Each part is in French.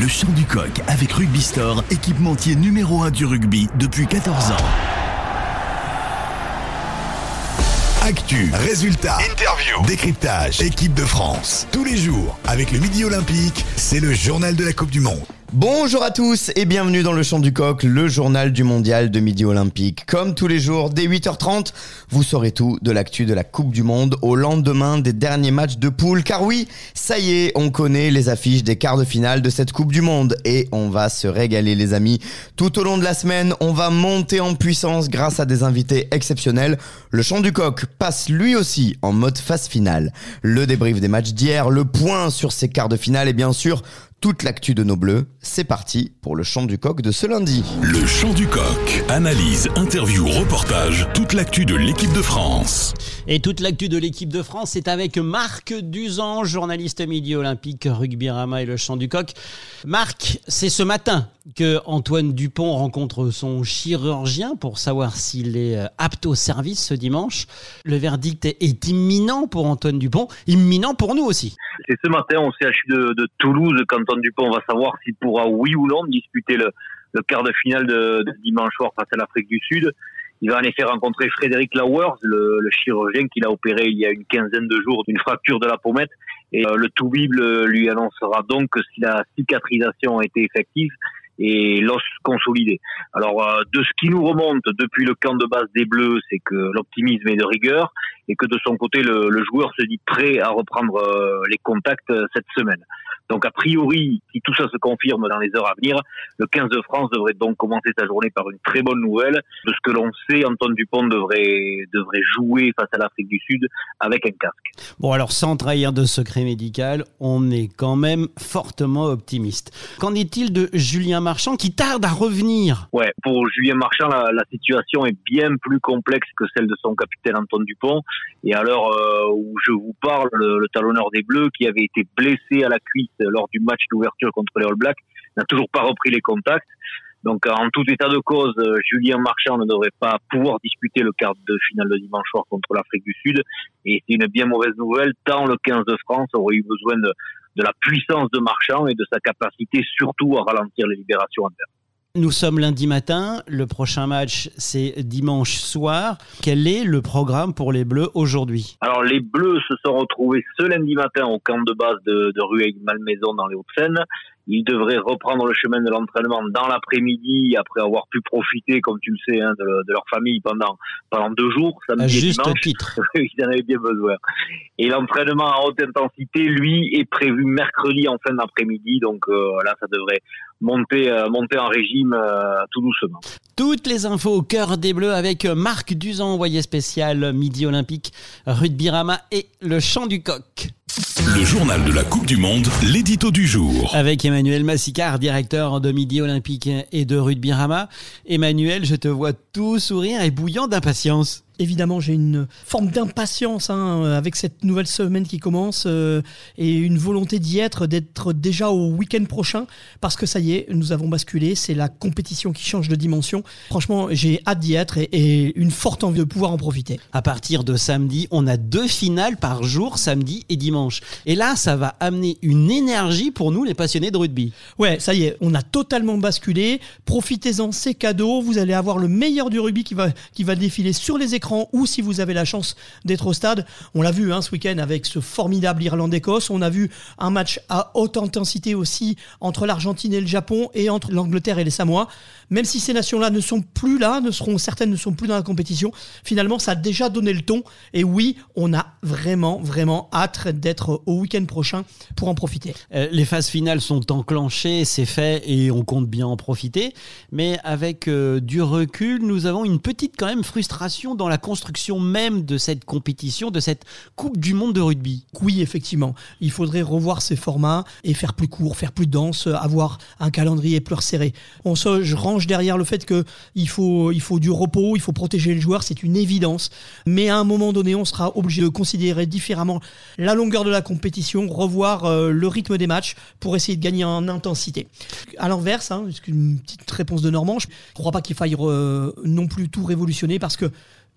Le chant du coq avec Rugby Store, équipementier numéro 1 du rugby depuis 14 ans. Actu, résultats, interview, décryptage, équipe de France. Tous les jours, avec le Midi Olympique, c'est le journal de la Coupe du Monde. Bonjour à tous et bienvenue dans le Chant du Coq, le journal du mondial de midi olympique. Comme tous les jours, dès 8h30, vous saurez tout de l'actu de la Coupe du Monde au lendemain des derniers matchs de poule. Car oui, ça y est, on connaît les affiches des quarts de finale de cette Coupe du Monde et on va se régaler les amis. Tout au long de la semaine, on va monter en puissance grâce à des invités exceptionnels. Le Chant du Coq passe lui aussi en mode phase finale. Le débrief des matchs d'hier, le point sur ces quarts de finale et bien sûr toute l'actu de nos bleus. C'est parti pour le chant du coq de ce lundi. Le chant du coq. Analyse, interview, reportage, toute l'actu de l'équipe de France. Et toute l'actu de l'équipe de France, c'est avec Marc Duzan, journaliste midi olympique, rugby rama et le chant du coq. Marc, c'est ce matin que Antoine Dupont rencontre son chirurgien pour savoir s'il est euh, apte au service ce dimanche. Le verdict est imminent pour Antoine Dupont, imminent pour nous aussi. C'est ce matin au CHU de, de Toulouse Dupont va savoir s'il pourra, oui ou non, disputer le, quart de finale de, dimanche soir face à l'Afrique du Sud. Il va en effet rencontrer Frédéric Lauwers, le, chirurgien qu'il a opéré il y a une quinzaine de jours d'une fracture de la pommette. Et euh, le tout bible lui annoncera donc si la cicatrisation a été effective, et l'os consolidé. Alors, euh, de ce qui nous remonte depuis le camp de base des Bleus, c'est que l'optimisme est de rigueur et que de son côté, le, joueur se dit prêt à reprendre euh, les contacts cette semaine. Donc, a priori, si tout ça se confirme dans les heures à venir, le 15 de France devrait donc commencer sa journée par une très bonne nouvelle. De ce que l'on sait, Antoine Dupont devrait, devrait jouer face à l'Afrique du Sud avec un casque. Bon, alors, sans trahir de secret médical, on est quand même fortement optimiste. Qu'en est-il de Julien Marchand qui tarde à revenir? Ouais, pour Julien Marchand, la, la, situation est bien plus complexe que celle de son capitaine Antoine Dupont. Et à l'heure euh, où je vous parle, le, le talonneur des Bleus, qui avait été blessé à la cuisse lors du match d'ouverture contre les All Blacks, n'a toujours pas repris les contacts. Donc en tout état de cause, Julien Marchand ne devrait pas pouvoir disputer le quart de finale de dimanche soir contre l'Afrique du Sud. Et c'est une bien mauvaise nouvelle, tant le 15 de France aurait eu besoin de, de la puissance de Marchand et de sa capacité surtout à ralentir les libérations adverses. Nous sommes lundi matin, le prochain match c'est dimanche soir. Quel est le programme pour les Bleus aujourd'hui? Alors les Bleus se sont retrouvés ce lundi matin au camp de base de, de Rueil-Malmaison dans les Hauts-de-Seine. Ils devraient reprendre le chemin de l'entraînement dans l'après-midi après avoir pu profiter, comme tu le sais, hein, de, de, leur famille pendant pendant deux jours, samedi à juste dimanche. titre. Ils en avaient bien besoin. Et l'entraînement à haute intensité, lui, est prévu mercredi en fin d'après-midi. Donc euh, là, ça devrait monter euh, monter en régime euh, tout doucement. Toutes les infos au cœur des Bleus avec Marc Duzan, envoyé spécial Midi Olympique, Rugby Rama et le chant du coq. Le journal de la Coupe du Monde, l'édito du jour. Avec Emmanuel Massicard, directeur de Midi Olympique et de Rugby Rama. Emmanuel, je te vois tout sourire et bouillant d'impatience évidemment, j'ai une forme d'impatience hein, avec cette nouvelle semaine qui commence euh, et une volonté d'y être, d'être déjà au week-end prochain, parce que ça y est, nous avons basculé, c'est la compétition qui change de dimension. Franchement, j'ai hâte d'y être et, et, une forte envie de pouvoir en profiter. À partir de samedi, on a deux finales par jour, samedi et dimanche. Et là, ça va amener une énergie pour nous, les passionnés de rugby. Ouais, ça y est, on a totalement basculé. Profitez-en, c'est cadeau. Vous allez avoir le meilleur du rugby qui va, qui va défiler sur les écrans ou si vous avez la chance d'être au stade. On l'a vu hein, ce week-end avec ce formidable Irlande-Écosse. On a vu un match à haute intensité aussi entre l'Argentine et le Japon et entre l'Angleterre et les Samoa. Même si ces nations-là ne sont plus là, ne seront certaines ne sont plus dans la compétition, finalement ça a déjà donné le ton. Et oui, on a vraiment vraiment hâte d'être au week-end prochain pour en profiter. Euh, les phases finales sont enclenchées, c'est fait et on compte bien en profiter. Mais avec euh, du recul, nous avons une petite quand même frustration dans la construction même de cette compétition, de cette Coupe du Monde de rugby. Oui, effectivement. Il faudrait revoir ces formats et faire plus court, faire plus dense, avoir un calendrier plus resserré. On se, je derrière le fait qu'il faut, il faut du repos, il faut protéger les joueurs, c'est une évidence. Mais à un moment donné, on sera obligé de considérer différemment la longueur de la compétition, revoir euh, le rythme des matchs pour essayer de gagner en intensité. À l'inverse, hein, une petite réponse de Normand, je ne crois pas qu'il faille euh, non plus tout révolutionner parce que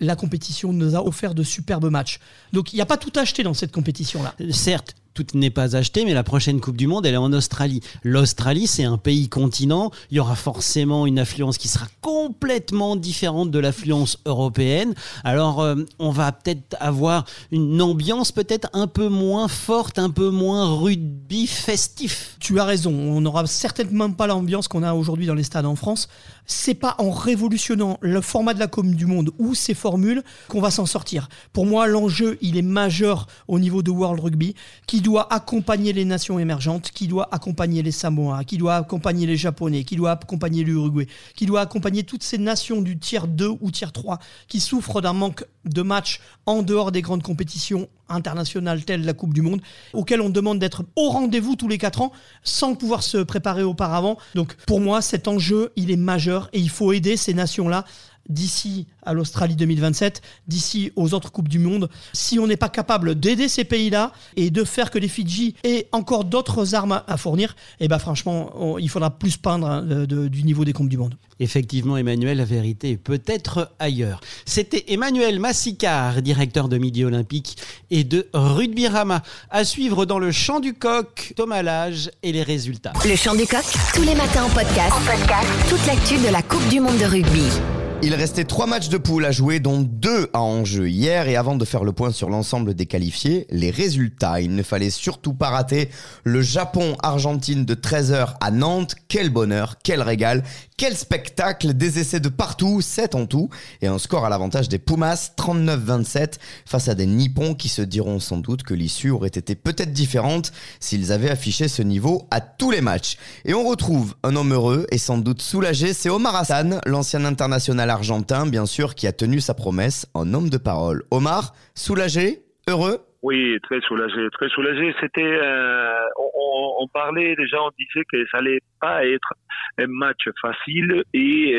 la compétition nous a offert de superbes matchs. Donc il n'y a pas tout acheté dans cette compétition-là. Certes, tout n'est pas acheté, mais la prochaine Coupe du Monde, elle est en Australie. L'Australie, c'est un pays continent. Il y aura forcément une affluence qui sera complètement différente de l'affluence européenne. Alors, euh, on va peut-être avoir une ambiance peut-être un peu moins forte, un peu moins rugby festif. Tu as raison. On n'aura certainement pas l'ambiance qu'on a aujourd'hui dans les stades en France. C'est pas en révolutionnant le format de la Coupe du Monde ou ses formules qu'on va s'en sortir. Pour moi, l'enjeu, il est majeur au niveau de World Rugby, qui doit accompagner les nations émergentes, qui doit accompagner les Samoa, qui doit accompagner les Japonais, qui doit accompagner l'Uruguay, qui doit accompagner toutes ces nations du tiers 2 ou tiers 3 qui souffrent d'un manque de matchs en dehors des grandes compétitions internationales telles la Coupe du Monde, auxquelles on demande d'être au rendez-vous tous les 4 ans sans pouvoir se préparer auparavant. Donc pour moi, cet enjeu, il est majeur et il faut aider ces nations-là d'ici à l'Australie 2027, d'ici aux autres Coupes du Monde, si on n'est pas capable d'aider ces pays-là et de faire que les Fidji aient encore d'autres armes à fournir, eh ben franchement, il faudra plus peindre hein, du niveau des Coupes du Monde. Effectivement, Emmanuel, la vérité est peut-être ailleurs. C'était Emmanuel Massicard, directeur de Midi Olympique et de Rugby Rama. À suivre dans le champ du coq, Thomas Lage et les résultats. Le champ du coq, tous les matins en podcast. En podcast. Toute l'actu de la Coupe du Monde de rugby. Il restait trois matchs de poule à jouer, dont deux à enjeu hier. Et avant de faire le point sur l'ensemble des qualifiés, les résultats. Il ne fallait surtout pas rater le Japon-Argentine de 13h à Nantes. Quel bonheur, quel régal, quel spectacle. Des essais de partout, 7 en tout. Et un score à l'avantage des Pumas, 39-27, face à des Nippons qui se diront sans doute que l'issue aurait été peut-être différente s'ils avaient affiché ce niveau à tous les matchs. Et on retrouve un homme heureux et sans doute soulagé, c'est Omar Hassan, l'ancien international argentin, bien sûr, qui a tenu sa promesse en homme de parole. Omar, soulagé, heureux oui, très soulagé, très soulagé. C'était, euh, on, on, parlait déjà, on disait que ça allait pas être un match facile et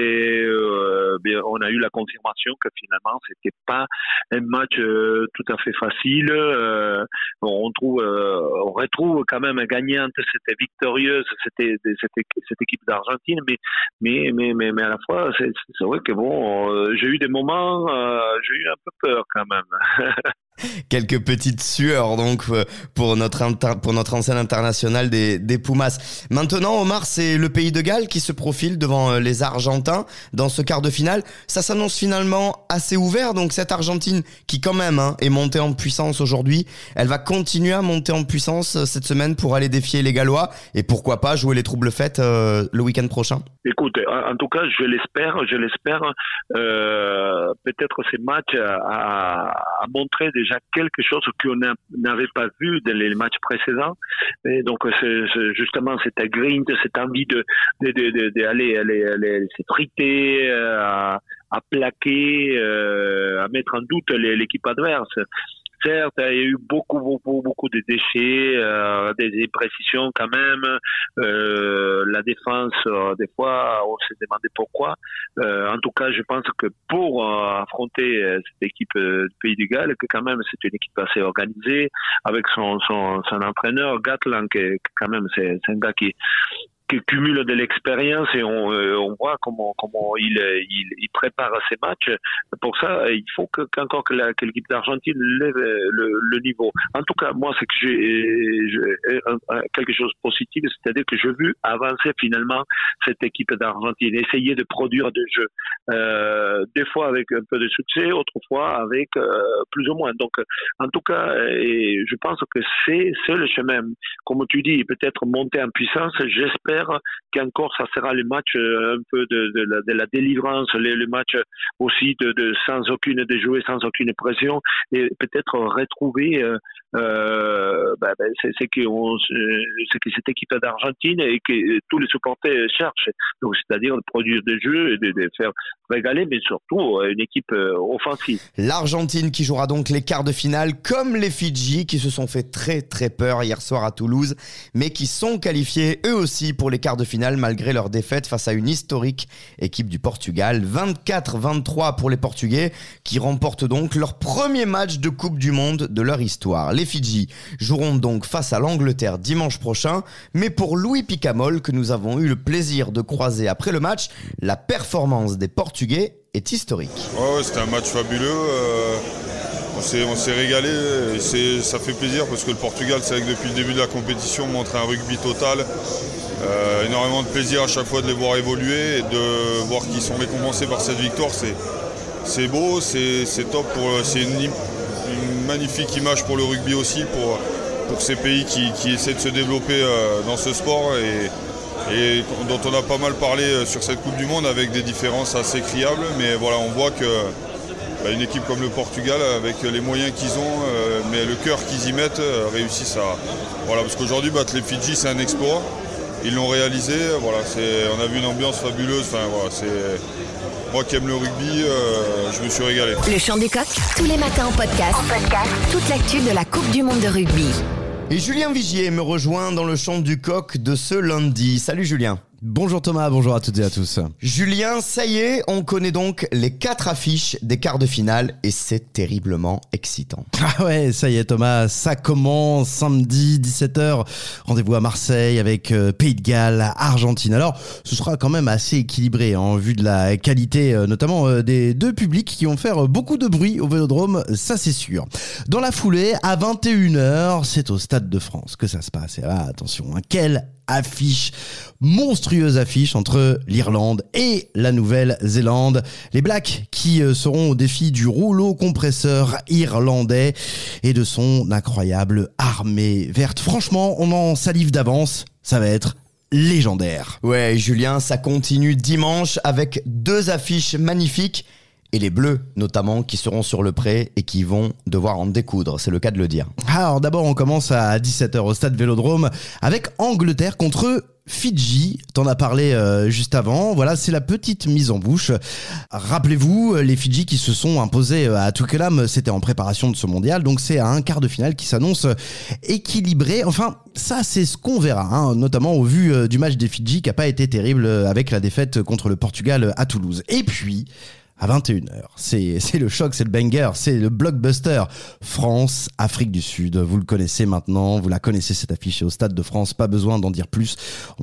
euh, bien, on a eu la confirmation que finalement c'était pas un match euh, tout à fait facile. Euh, on trouve, euh, on retrouve quand même gagnante, c'était victorieuse, c'était cette, équipe d'Argentine, mais, mais mais mais mais à la fois c'est vrai que bon, j'ai eu des moments, j'ai eu un peu peur quand même. Quelques petites sueurs donc euh, pour notre, pour notre ancien international des, des Pumas. Maintenant, Omar, c'est le pays de Galles qui se profile devant euh, les Argentins dans ce quart de finale. Ça s'annonce finalement assez ouvert. Donc cette Argentine qui quand même hein, est montée en puissance aujourd'hui, elle va continuer à monter en puissance euh, cette semaine pour aller défier les Gallois et pourquoi pas jouer les troubles faites le week-end prochain. Écoute, en tout cas, je l'espère, je l'espère. Peut-être ces matchs à, à montrer quelque chose qu'on n'avait pas vu dans les matchs précédents. Et donc, c'est justement cette grind, cette envie de d'aller aller, aller s'effriter, euh, à, à plaquer, euh, à mettre en doute l'équipe adverse certes, il y a eu beaucoup, beaucoup, beaucoup de déchets, euh, des imprécisions quand même. Euh, la défense, euh, des fois, on s'est demandé pourquoi. Euh, en tout cas, je pense que pour euh, affronter cette équipe du Pays du Galles, que quand même c'est une équipe assez organisée, avec son, son, son entraîneur, Gatlan, qui quand même c'est un gars qui cumule de l'expérience et on, euh, on voit comment comment il, il, il, prépare ses matchs. Pour ça, il faut que qu'encore que l'équipe d'Argentine lève le, le, niveau. En tout cas, moi, c'est que j'ai quelque chose de positif, c'est-à-dire que j'ai vu avancer finalement cette équipe d'Argentine, essayer de produire des jeux, euh, des fois avec un peu de succès, autrefois avec euh, plus ou moins. Donc, en tout cas, et je pense que c'est c'est le chemin. Comme tu dis, peut-être monter en puissance. J'espère qu'encore ça sera le match euh, un peu de, la, délivrance, le, match aussi de, sans aucune déjouée, sans aucune pression, et peut-être retrouver euh, euh, bah, bah, c'est que, cette équipe d'Argentine et que tous les supporters cherchent. Donc, c'est-à-dire de produire des jeux et de, faire régaler, mais surtout une équipe offensive. L'Argentine qui jouera donc les quarts de finale comme les Fidji qui se sont fait très très peur hier soir à Toulouse, mais qui sont qualifiés eux aussi pour les quarts de finale malgré leur défaite face à une historique équipe du Portugal. 24-23 pour les Portugais qui remportent donc leur premier match de Coupe du Monde de leur histoire. Les Fidji joueront donc face à l'Angleterre dimanche prochain, mais pour Louis Picamol que nous avons eu le plaisir de croiser après le match, la performance des Portugais est historique. c'était un match fabuleux. Euh, On s'est, régalé et ça fait plaisir parce que le Portugal, c'est vrai que depuis le début de la compétition, montre un rugby total. Euh, énormément de plaisir à chaque fois de les voir évoluer et de voir qu'ils sont récompensés par cette victoire. C'est, beau, c'est, top, c'est une magnifique image pour le rugby aussi, pour, pour ces pays qui, qui essaient de se développer euh, dans ce sport et, dont on a pas mal parlé euh, sur cette Coupe du Monde avec des différences assez criables. Mais voilà, on voit que bah, une équipe comme le Portugal, avec les moyens qu'ils ont, euh, mais le cœur qu'ils y mettent, réussissent à. Voilà, parce qu'aujourd'hui, battre les Fidji, c'est un exploit. Ils l'ont réalisé. Voilà, on a vu une ambiance fabuleuse. Enfin, voilà, moi qui aime le rugby, euh, je me suis régalé. Le chant du coq, tous les matins en podcast. En podcast. Toute l'actu de la Coupe du Monde de rugby. Et Julien Vigier me rejoint dans le champ du coq de ce lundi. Salut Julien. Bonjour Thomas, bonjour à toutes et à tous. Julien, ça y est, on connaît donc les quatre affiches des quarts de finale et c'est terriblement excitant. Ah ouais, ça y est Thomas, ça commence samedi 17h. Rendez-vous à Marseille avec euh, Pays de Galles, Argentine. Alors, ce sera quand même assez équilibré en vue de la qualité euh, notamment euh, des deux publics qui vont faire beaucoup de bruit au Vélodrome, ça c'est sûr. Dans la foulée, à 21h, c'est au Stade de France que ça se passe. Et là, attention, hein, quelle affiche, monstrueuse affiche entre l'Irlande et la Nouvelle-Zélande. Les Blacks qui euh, seront au défi du rouleau compresseur irlandais et de son incroyable armée verte. Franchement, on en salive d'avance, ça va être légendaire. Ouais, Julien, ça continue dimanche avec deux affiches magnifiques et les Bleus notamment qui seront sur le pré et qui vont devoir en découdre, c'est le cas de le dire. Alors d'abord on commence à 17h au stade Vélodrome avec Angleterre contre Fidji, t'en as parlé euh, juste avant. Voilà, c'est la petite mise en bouche. Rappelez-vous, les Fidji qui se sont imposés euh, à Tukelam, c'était en préparation de ce mondial, donc c'est à un quart de finale qui s'annonce équilibré. Enfin, ça c'est ce qu'on verra, hein, notamment au vu euh, du match des Fidji qui a pas été terrible avec la défaite contre le Portugal à Toulouse. Et puis, à 21h. C'est, le choc, c'est le banger, c'est le blockbuster. France, Afrique du Sud. Vous le connaissez maintenant, vous la connaissez cette affiche au Stade de France, pas besoin d'en dire plus.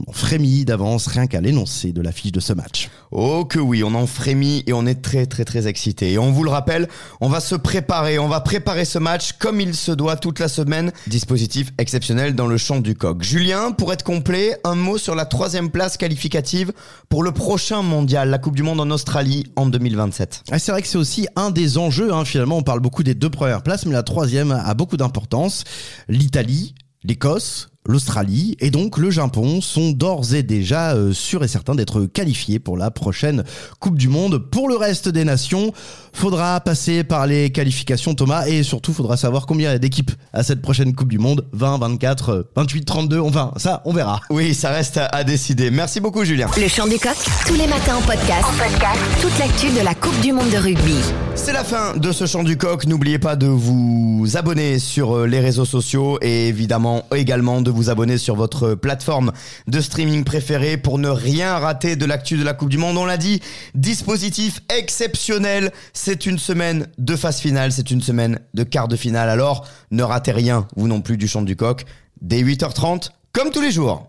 On frémit d'avance rien qu'à l'énoncé de l'affiche de ce match. Oh que oui, on en frémit et on est très très très excité. Et on vous le rappelle, on va se préparer, on va préparer ce match comme il se doit toute la semaine. Dispositif exceptionnel dans le champ du coq. Julien, pour être complet, un mot sur la troisième place qualificative pour le prochain mondial, la Coupe du Monde en Australie en 2020. Ah, c'est vrai que c'est aussi un des enjeux. Hein. Finalement, on parle beaucoup des deux premières places, mais la troisième a beaucoup d'importance. L'Italie, l'Écosse, l'Australie et donc le Japon sont d'ores et déjà euh, sûrs et certains d'être qualifiés pour la prochaine Coupe du Monde. Pour le reste des nations, faudra passer par les qualifications Thomas et surtout faudra savoir combien il y a d'équipes à cette prochaine Coupe du Monde. 20, 24, 28, 32, enfin ça on verra. Oui, ça reste à, à décider. Merci beaucoup Julien. Le chant du coq, tous les matins en podcast. En podcast. Toute l'actu de la Coupe du Monde de rugby. C'est la fin de ce chant du coq. N'oubliez pas de vous abonner sur euh, les réseaux sociaux et évidemment également de vous abonner sur votre plateforme de streaming préférée pour ne rien rater de l'actu de la Coupe du Monde. On l'a dit, dispositif exceptionnel. C'est une semaine de phase finale, c'est une semaine de quart de finale. Alors ne ratez rien, vous non plus, du chant du coq. Dès 8h30, comme tous les jours.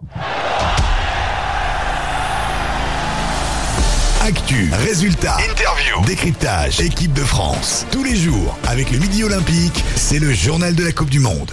Actu, résultats, interview, décryptage, équipe de France. Tous les jours, avec le Midi Olympique, c'est le journal de la Coupe du Monde.